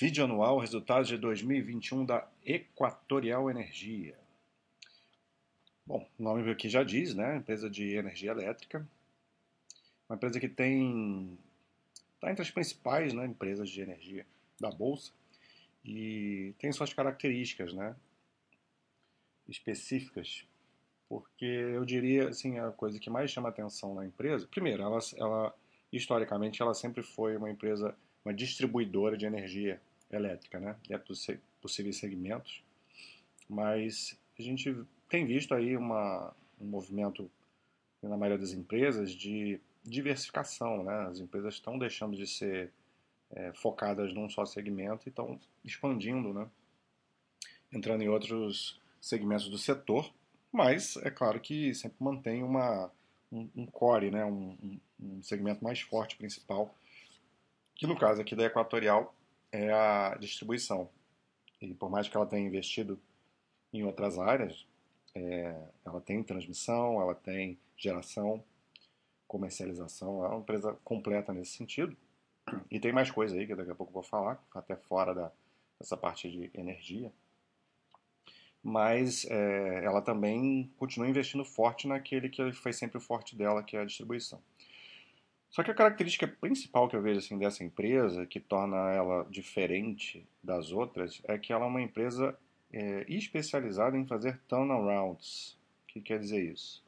Vídeo anual, resultados de 2021 da Equatorial Energia. Bom, o nome aqui já diz, né? Empresa de energia elétrica. Uma empresa que tem. está entre as principais né, empresas de energia da Bolsa e tem suas características, né? Específicas. Porque eu diria, assim, a coisa que mais chama atenção na empresa. Primeiro, ela, ela historicamente, ela sempre foi uma empresa, uma distribuidora de energia elétrica, né? dentro dos possíveis segmentos. Mas a gente tem visto aí uma, um movimento na maioria das empresas de diversificação. Né? As empresas estão deixando de ser é, focadas num só segmento e estão expandindo, né? entrando em outros segmentos do setor, mas é claro que sempre mantém uma, um, um core, né? Um, um segmento mais forte principal, que no caso aqui da Equatorial é a distribuição. E por mais que ela tenha investido em outras áreas, é, ela tem transmissão, ela tem geração, comercialização, é uma empresa completa nesse sentido. E tem mais coisa aí que daqui a pouco eu vou falar, até fora da, dessa parte de energia. Mas é, ela também continua investindo forte naquele que foi sempre o forte dela, que é a distribuição. Só que a característica principal que eu vejo assim dessa empresa, que torna ela diferente das outras, é que ela é uma empresa é, especializada em fazer turnarounds. O que quer dizer isso?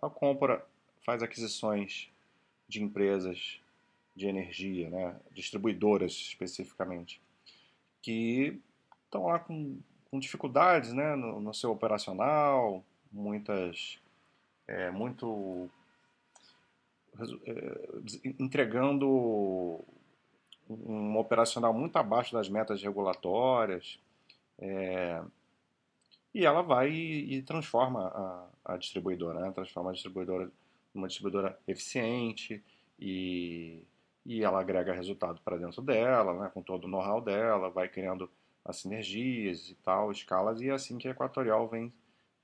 Ela compra, faz aquisições de empresas de energia, né, distribuidoras especificamente, que estão lá com, com dificuldades né, no, no seu operacional, muitas é, muito entregando um operacional muito abaixo das metas regulatórias. É, e ela vai e, e transforma a, a distribuidora, né? transforma a distribuidora numa distribuidora eficiente e, e ela agrega resultado para dentro dela, né? com todo o know-how dela, vai criando as sinergias e tal, escalas, e é assim que a Equatorial vem,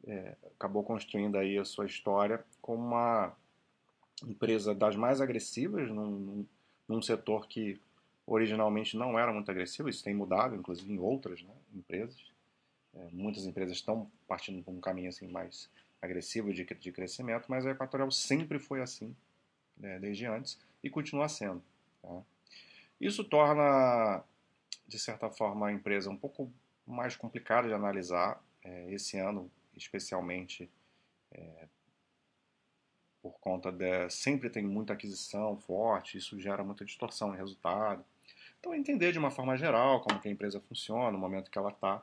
é, acabou construindo aí a sua história como uma empresa das mais agressivas num, num setor que originalmente não era muito agressivo, isso tem mudado, inclusive em outras né, empresas. É, muitas empresas estão partindo por um caminho assim mais agressivo de, de crescimento, mas a Equatorial sempre foi assim, né, desde antes, e continua sendo. Tá? Isso torna, de certa forma, a empresa um pouco mais complicada de analisar, é, esse ano especialmente, é, conta de sempre tem muita aquisição forte, isso gera muita distorção em resultado. Então, entender de uma forma geral como que a empresa funciona, no momento que ela está.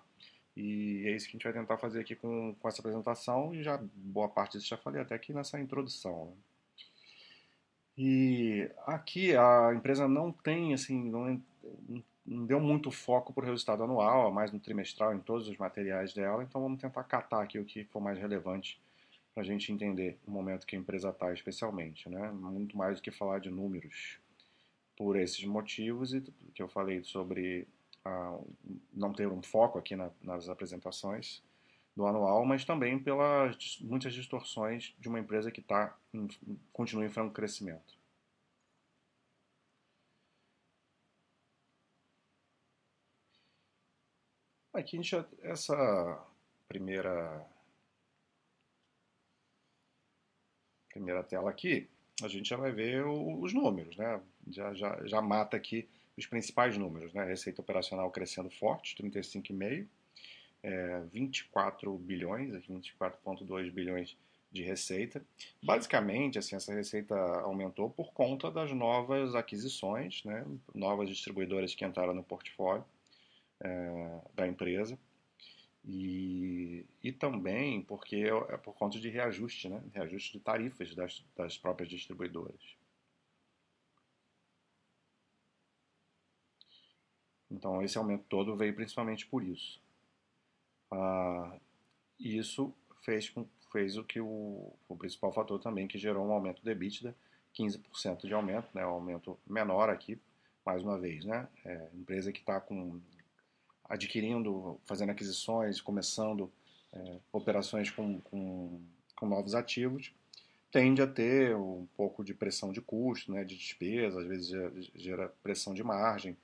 E é isso que a gente vai tentar fazer aqui com, com essa apresentação, e já boa parte disso já falei até aqui nessa introdução. Né? E aqui a empresa não tem, assim, não, não deu muito foco para o resultado anual, mais no trimestral, em todos os materiais dela, então vamos tentar catar aqui o que for mais relevante para a gente entender o momento que a empresa está, especialmente, né? Muito mais do que falar de números. Por esses motivos e que eu falei sobre ah, não ter um foco aqui na, nas apresentações do anual, mas também pelas muitas distorções de uma empresa que está continua em franco crescimento. Aqui a gente, essa primeira primeira tela aqui, a gente já vai ver os números, né? Já, já, já mata aqui os principais números, né? Receita operacional crescendo forte, 35,5, é, 24 bilhões, 24,2 bilhões de receita. Basicamente, assim, essa receita aumentou por conta das novas aquisições, né? Novas distribuidoras que entraram no portfólio é, da empresa. E, e também porque é, é por conta de reajuste, né? reajuste de tarifas das, das próprias distribuidoras. Então, esse aumento todo veio principalmente por isso. Ah, isso fez, fez o que o, o principal fator também que gerou um aumento do EBITDA, 15% de aumento, né, um aumento menor aqui, mais uma vez. Né, é, empresa que está com adquirindo, fazendo aquisições, começando é, operações com, com, com, novos ativos, tende a ter um pouco de pressão de custo, né, de despesa, às vezes gera, gera pressão de margem,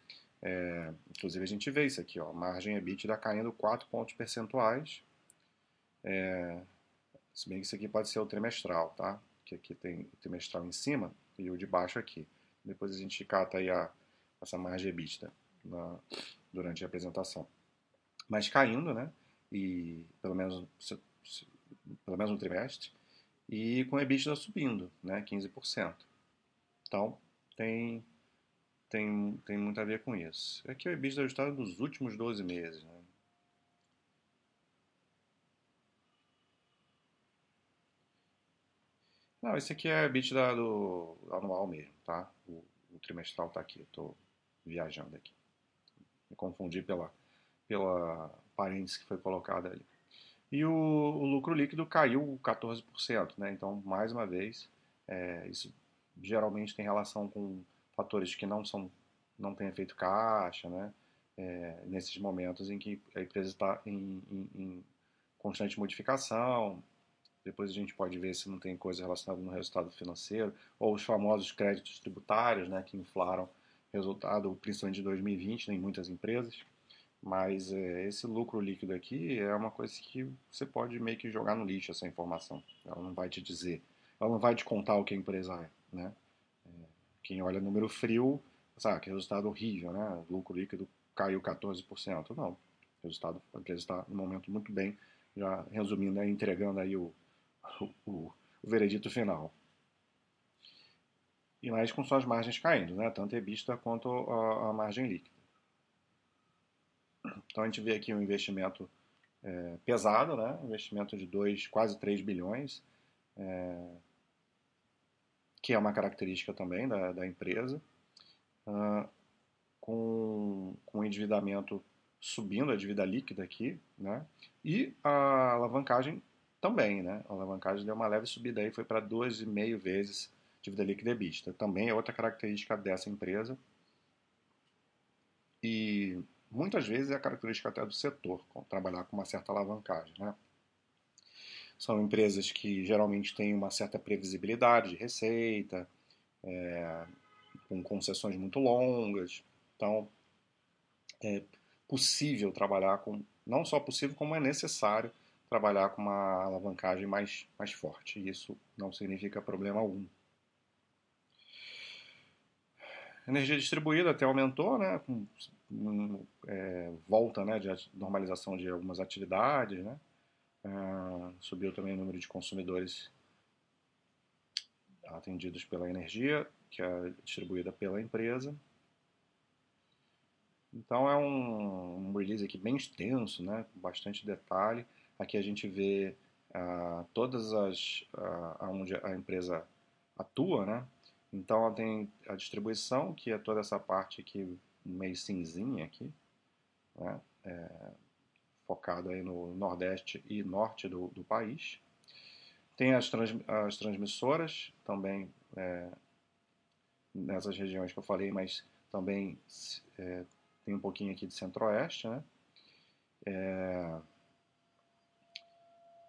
É, inclusive a gente vê isso aqui, ó, margem EBITDA caindo 4 pontos percentuais. É, se bem que isso aqui pode ser o trimestral, tá? Que aqui tem o trimestral em cima e o de baixo aqui. Depois a gente cata aí a, essa margem EBITDA na, durante a apresentação. Mas caindo, né? E pelo menos, pelo menos um trimestre. E com a EBITDA subindo, né? 15%. Então, tem, tem, tem muito a ver com isso. Aqui é o EBITDA ajustado dos últimos 12 meses, né? Não, esse aqui é EBITDA do anual mesmo, tá? O, o trimestral tá aqui, eu tô viajando aqui. Me confundi pela, pela parênteses que foi colocada ali. E o, o, lucro líquido caiu 14%, né? Então, mais uma vez, é, isso geralmente tem relação com fatores que não são não têm efeito caixa, né? É, nesses momentos em que a empresa está em, em, em, constante modificação. Depois a gente pode ver se não tem coisa relacionada no resultado financeiro, ou os famosos créditos tributários, né, que inflaram resultado, principalmente de 2020, né, em muitas empresas. Mas é, esse lucro líquido aqui é uma coisa que você pode meio que jogar no lixo essa informação. Ela não vai te dizer, ela não vai te contar o que a empresa é. Né? É, quem olha número frio, sabe, que resultado horrível, né? O lucro líquido caiu 14%. Não, o resultado, a empresa está no momento muito bem, já resumindo, né, entregando aí o, o, o, o veredito final e mais com suas margens caindo, né? tanto a EBITDA quanto a, a margem líquida. Então a gente vê aqui um investimento é, pesado, né? investimento de dois, quase 3 bilhões, é, que é uma característica também da, da empresa, uh, com, com endividamento subindo, a dívida líquida aqui, né? e a alavancagem também, né? a alavancagem deu uma leve subida aí, foi para 2,5 vezes dívida líquida EBITDA. Também é outra característica dessa empresa. E muitas vezes é a característica até do setor, trabalhar com uma certa alavancagem. Né? São empresas que geralmente têm uma certa previsibilidade de receita, é, com concessões muito longas. Então, é possível trabalhar com, não só possível, como é necessário trabalhar com uma alavancagem mais, mais forte. Isso não significa problema algum. Energia distribuída até aumentou, né, com é, volta né, de normalização de algumas atividades, né, uh, subiu também o número de consumidores atendidos pela energia, que é distribuída pela empresa. Então é um, um release aqui bem extenso, né, com bastante detalhe. Aqui a gente vê uh, todas as uh, onde a empresa atua, né, então ela tem a distribuição, que é toda essa parte aqui meio cinzinha aqui, né? é, focado aí no nordeste e norte do, do país. Tem as, trans, as transmissoras também é, nessas regiões que eu falei, mas também é, tem um pouquinho aqui de centro-oeste, né? É,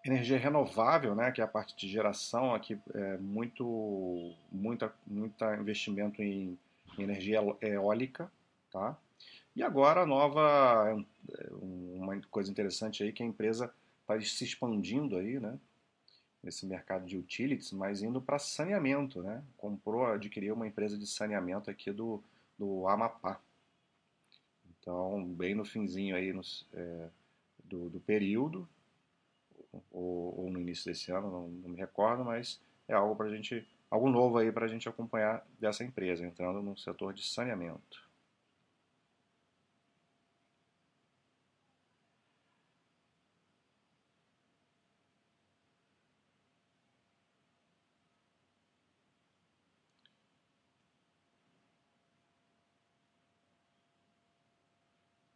energia renovável, né, que é a parte de geração aqui, é muito, muita, muita investimento em, em energia eólica, tá? E agora a nova, é, uma coisa interessante aí que a empresa está se expandindo aí, né, nesse mercado de utilities, mas indo para saneamento, né? Comprou, adquiriu uma empresa de saneamento aqui do, do Amapá. Então, bem no finzinho aí nos, é, do, do período, ou, ou no início desse ano, não, não, me recordo, mas é algo para gente, algo novo aí para a gente acompanhar dessa empresa, entrando no setor de saneamento.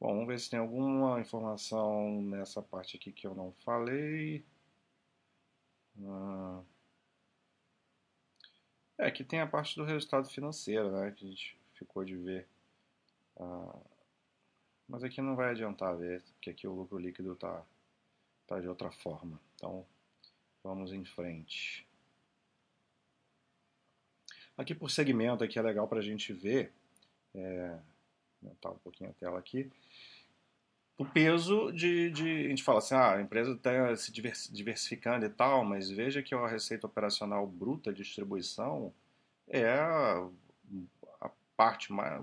Bom, vamos ver se tem alguma informação nessa parte aqui que eu não falei. Ah. É, aqui tem a parte do resultado financeiro, né, que a gente ficou de ver. Ah, mas aqui não vai adiantar ver, porque aqui o lucro líquido está tá de outra forma. Então, vamos em frente. Aqui por segmento, aqui é legal para a gente ver é, aumentar um pouquinho a tela aqui. O peso de, de. A gente fala assim, ah, a empresa está se diversificando e tal, mas veja que a receita operacional bruta de distribuição é a, a parte mais,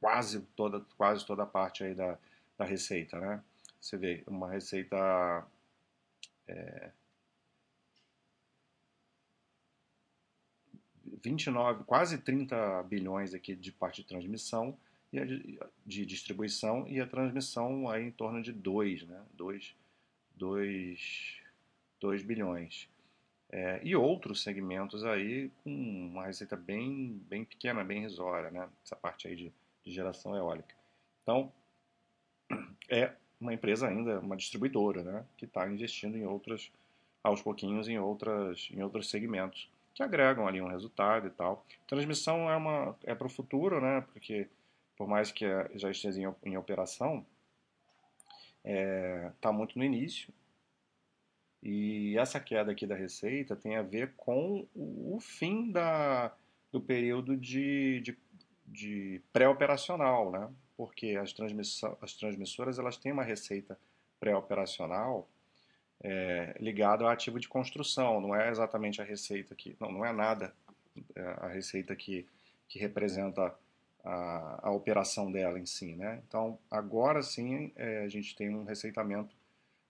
quase toda, quase toda a parte aí da, da receita, né? Você vê uma receita é, 29, quase 30 bilhões aqui de parte de transmissão e a de, distribuição e a transmissão aí em torno de 2, né? 2, 2, 2 bilhões. É, e outros segmentos aí com uma receita bem, bem pequena, bem risória, né? Essa parte aí de, de geração eólica. Então, é uma empresa ainda, uma distribuidora, né? Que está investindo em outras, aos pouquinhos, em, outras, em outros segmentos que agregam ali um resultado e tal. Transmissão é uma é para o futuro, né? Porque por mais que já esteja em, em operação, está é, tá muito no início. E essa queda aqui da receita tem a ver com o, fim da, do período de, de, de pré-operacional, né? Porque as, as transmissoras elas têm uma receita pré-operacional é, ligada ao ativo de construção, não é exatamente a receita que. Não, não é nada é a receita que, que representa a, a operação dela em si. Né? Então, agora sim, é, a gente tem um receitamento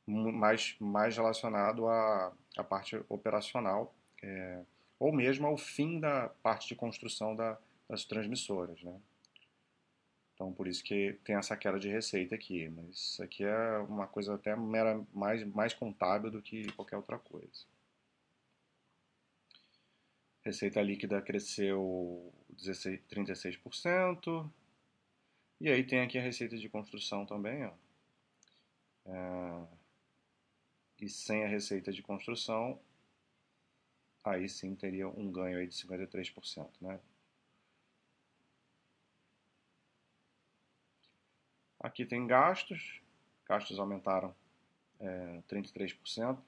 mais, mais relacionado à, à parte operacional, é, ou mesmo ao fim da parte de construção da, das transmissoras. Né? Então, por isso que tem essa queda de receita aqui. Mas isso aqui é uma coisa até mera, mais, mais contábil do que qualquer outra coisa. Receita líquida cresceu 16, 36%. E aí tem aqui a receita de construção também. Ó. É, e sem a receita de construção, aí sim teria um ganho aí de 53%. Né? Aqui tem gastos. Gastos aumentaram é, 33%.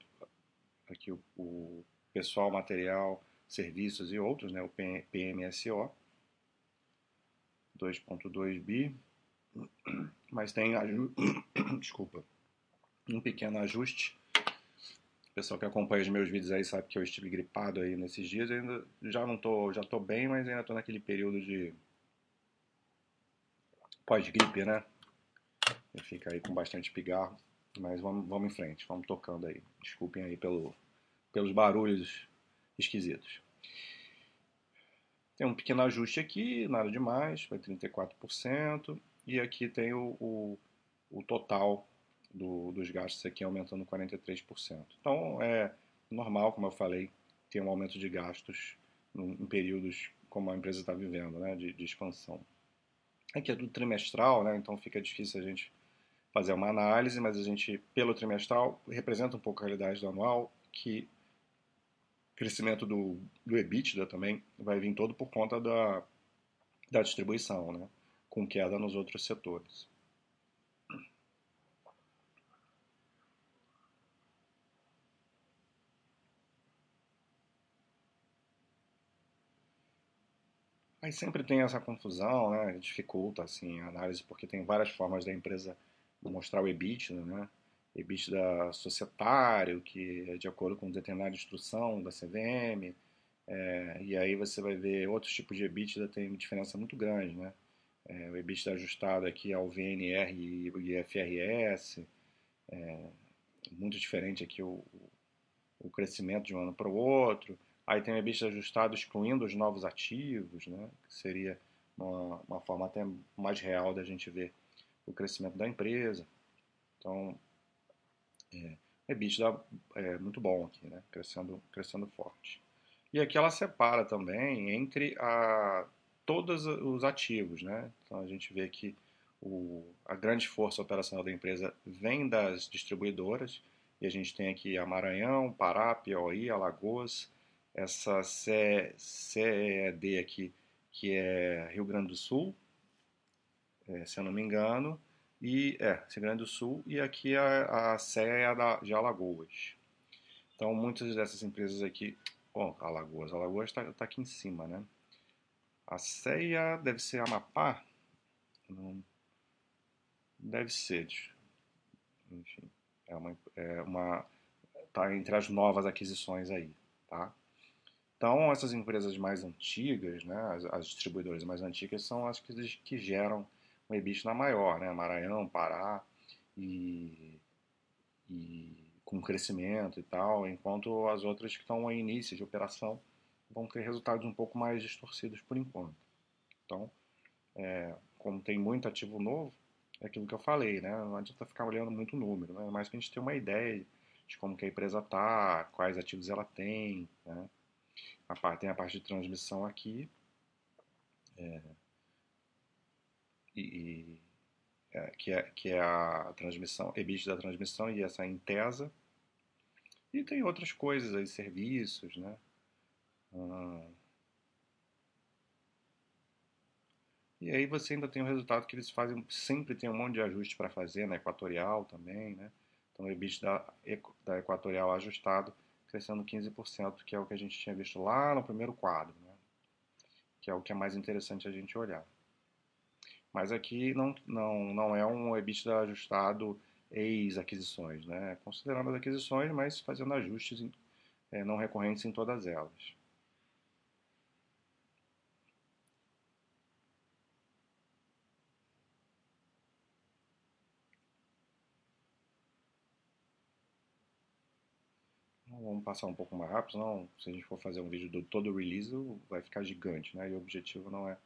Aqui o, o pessoal, material serviços e outros, né, o PMSO, 2.2 bi, mas tem desculpa, um pequeno ajuste. O pessoal que acompanha os meus vídeos aí sabe que eu estive gripado aí nesses dias, eu ainda já não tô, já tô bem, mas ainda tô naquele período de pós-gripe, né? E fica aí com bastante pigarro, mas vamos, vamos em frente, vamos tocando aí. Desculpem aí pelo, pelos barulhos esquisitos. Tem um pequeno ajuste aqui, nada demais, foi 34%. E aqui tem o, o, o total do, dos gastos aqui aumentando 43%. Então é normal, como eu falei, ter um aumento de gastos em períodos como a empresa está vivendo, né, de, de, expansão. Aqui é do trimestral, né, então fica difícil a gente fazer uma análise, mas a gente, pelo trimestral, representa um pouco a realidade do anual, que crescimento do, do EBITDA também vai vir todo por conta da, da distribuição, né? com queda nos outros setores. Aí sempre tem essa confusão, né? dificulta assim, a análise, porque tem várias formas da empresa mostrar o EBITDA, né? EBITDA societário, que é de acordo com determinada instrução da CVM, é, e aí você vai ver outros tipos de EBITDA tem diferença muito grande, né? É, o EBITDA ajustado aqui ao VNR e IFRS, é, muito diferente aqui o, o crescimento de um ano para o outro. Aí tem o EBITDA ajustado excluindo os novos ativos, né? que seria uma, uma forma até mais real da gente ver o crescimento da empresa. Então, é, EBITDA é muito bom aqui, né? crescendo, crescendo forte. E aqui ela separa também entre a, todos os ativos. Né? Então a gente vê que o, a grande força operacional da empresa vem das distribuidoras, e a gente tem aqui a Maranhão, Pará, Piauí, Alagoas, essa CED aqui, que é Rio Grande do Sul, é, se eu não me engano, e é, Rio Grande do Sul, e aqui a, a é a de Alagoas. Então, muitas dessas empresas aqui, bom, Alagoas, Alagoas está tá aqui em cima, né? A CEA deve ser Amapá, deve ser. Enfim, é uma, é uma tá entre as novas aquisições aí, tá? Então, essas empresas mais antigas, né, as, as distribuidoras mais antigas, são as que, que geram um EBITDA maior, né? Maranhão, Pará e, e com crescimento e tal, enquanto as outras que estão em início de operação vão ter resultados um pouco mais distorcidos por enquanto. Então, é, como tem muito ativo novo, é aquilo que eu falei, né? Não adianta ficar olhando muito o número, né? Mas para a gente ter uma ideia de como que a empresa está, quais ativos ela tem, né? A parte, tem a parte de transmissão aqui, é, e, é, que, é, que é a transmissão, EBIT da transmissão e essa Intesa. E tem outras coisas aí, serviços, né? Hum. E aí você ainda tem o resultado que eles fazem, sempre tem um monte de ajuste para fazer, na Equatorial também, né? Então o EBIT da, da Equatorial ajustado crescendo 15%, que é o que a gente tinha visto lá no primeiro quadro, né? Que é o que é mais interessante a gente olhar. Mas aqui não, não, não é um EBITDA ajustado ex-aquisições, né? Considerando as aquisições, mas fazendo ajustes é, não recorrentes em todas elas. vamos passar um pouco mais rápido, senão se a gente for fazer um vídeo do todo o release vai ficar gigante, né? E o objetivo não é,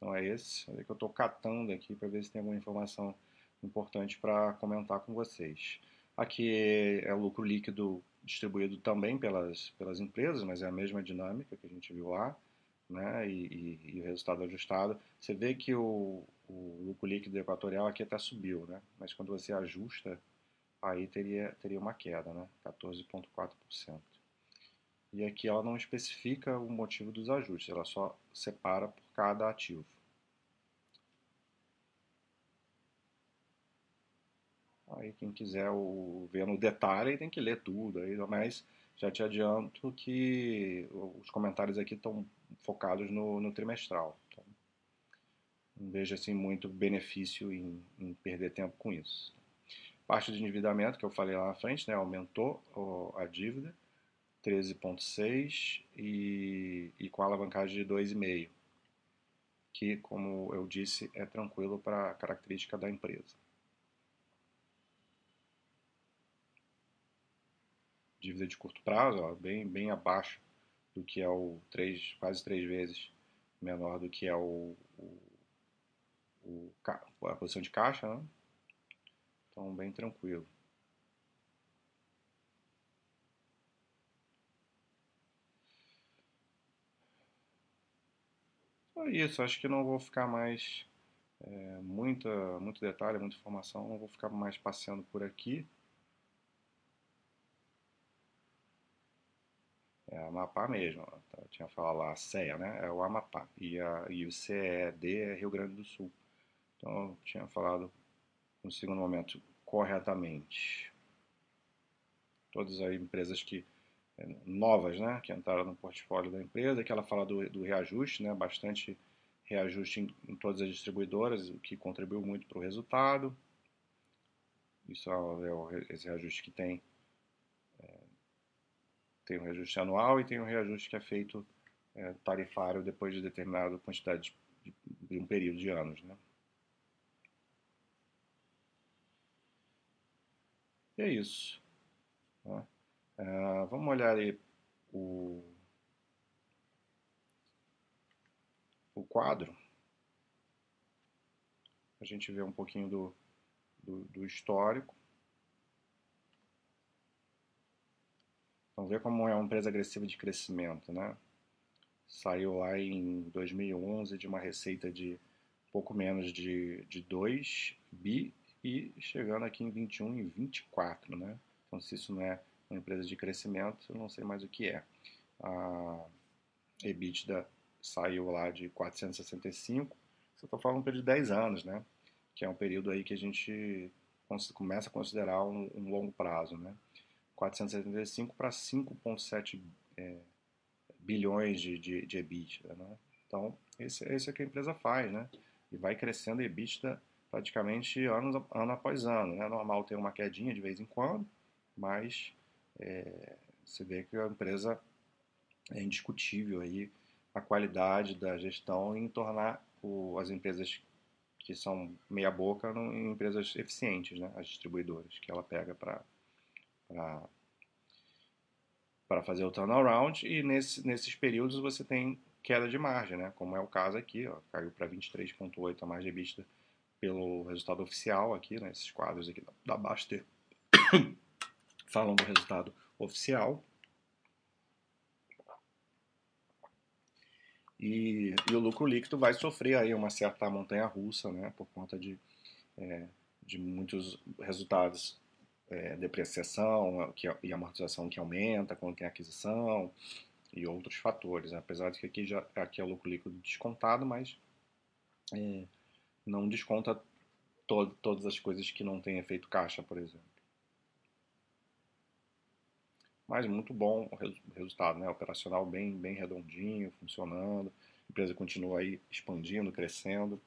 não é esse. É que eu estou catando aqui para ver se tem alguma informação importante para comentar com vocês. Aqui é o lucro líquido distribuído também pelas, pelas empresas, mas é a mesma dinâmica que a gente viu lá, né? E, e, e o resultado ajustado. Você vê que o, o lucro líquido equatorial aqui até subiu, né? Mas quando você ajusta aí teria, teria uma queda, né? 14,4%. E aqui ela não especifica o motivo dos ajustes, ela só separa por cada ativo. Aí quem quiser o, ver no detalhe tem que ler tudo, aí, mas já te adianto que os comentários aqui estão focados no, no trimestral. Então, não vejo assim muito benefício em, em perder tempo com isso. Parte de endividamento, que eu falei lá na frente, né, aumentou a dívida, 13,6 e, e com a alavancagem de 2,5, que, como eu disse, é tranquilo para a característica da empresa. Dívida de curto prazo, ó, bem, bem abaixo do que é o 3, quase três vezes menor do que é o, o, o a posição de caixa, né? Então, bem tranquilo. Só isso, acho que não vou ficar mais é, muita, muito detalhe, muita informação, não vou ficar mais passeando por aqui. É Amapá mesmo, eu tinha falado lá, a CEA, né? É o Amapá. E, a, e o CED é Rio Grande do Sul. Então eu tinha falado no segundo momento corretamente. Todas as empresas que novas, né, que entraram no portfólio da empresa, que ela fala do, do reajuste, né, bastante reajuste em, em, todas as distribuidoras, o que contribuiu muito para o resultado. Isso é, o, esse reajuste que tem é, tem um reajuste anual e tem um reajuste que é feito é, tarifário depois de determinada quantidade de, de um período de anos, né. E é isso. Né? Uh, vamos olhar aí o, o quadro. A gente vê um pouquinho do, do, do histórico. Vamos ver como é uma empresa agressiva de crescimento, né? Saiu lá em 2011 de uma receita de pouco menos de, de 2 bi e chegando aqui em 21 e 24, né? Então, se isso não é uma empresa de crescimento, não sei mais o que é. A EBITDA saiu lá de 465, você está falando um período de 10 anos, né? Que é um período aí que a gente começa a considerar um, um longo prazo, né? 475 para 5,7 é, bilhões de, de, de EBITDA, né? Então, esse, esse é que a empresa faz, né? e vai crescendo EBITDA praticamente ano, ano após ano. É né? normal ter uma quedinha de vez em quando, mas é, você vê que a empresa é indiscutível aí a qualidade da gestão em tornar o, as empresas que são meia boca em empresas eficientes, né? as distribuidoras que ela pega para para fazer o turnaround e nesse, nesses períodos você tem queda de margem, né? como é o caso aqui, ó, caiu para 23,8 a margem vista pelo resultado oficial aqui, né? esses quadros aqui da Baster falam do resultado oficial. E, e, o lucro líquido vai sofrer aí uma certa montanha russa, né, por conta de, é, de muitos resultados, é, depreciação que, e amortização que aumenta quando tem aquisição e outros fatores. Né? Apesar de que aqui, já, aqui é o lucro líquido descontado, mas é, não desconta to, todas as coisas que não têm efeito caixa, por exemplo. Mas muito bom o resultado, né? Operacional bem, bem redondinho, funcionando. A empresa continua aí expandindo, crescendo.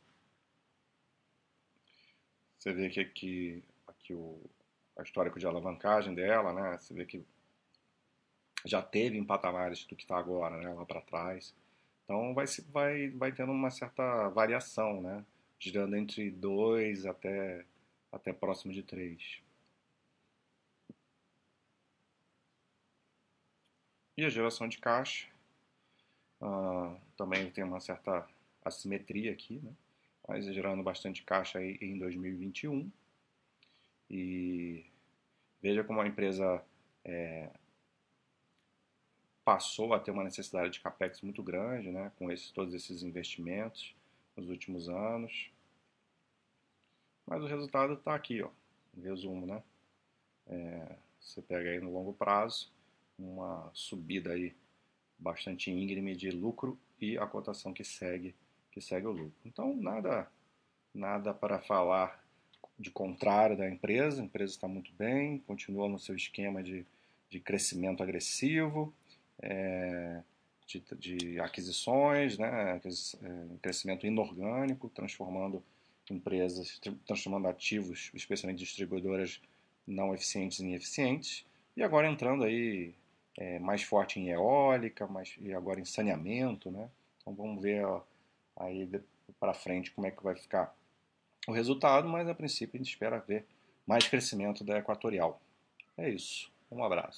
Você vê que aqui, aqui o a histórico de alavancagem dela, né? Você vê que já teve em patamares do que está agora, né? Lá para trás. Então vai, vai, vai tendo uma certa variação, né? Girando entre 2 até, até próximo de 3. E a geração de caixa uh, também tem uma certa assimetria aqui, né? mas gerando bastante caixa aí em 2021. E veja como a empresa é, passou a ter uma necessidade de capex muito grande, né? com esses, todos esses investimentos nos últimos anos. Mas o resultado está aqui, ó, em resumo, né? É, você pega aí no longo prazo, uma subida aí bastante íngreme de lucro e a cotação que segue que segue o lucro. Então nada nada para falar de contrário da empresa. A empresa está muito bem, continua no seu esquema de, de crescimento agressivo, é, de, de, aquisições, né, é, crescimento inorgânico, transformando empresas, transformando ativos, especialmente distribuidoras não eficientes em eficientes, e agora entrando aí é, mais forte em eólica, mais, e agora em saneamento, né? Então vamos ver ó, aí para frente como é que vai ficar o resultado, mas a princípio a gente espera ver mais crescimento da Equatorial. É isso. Um abraço.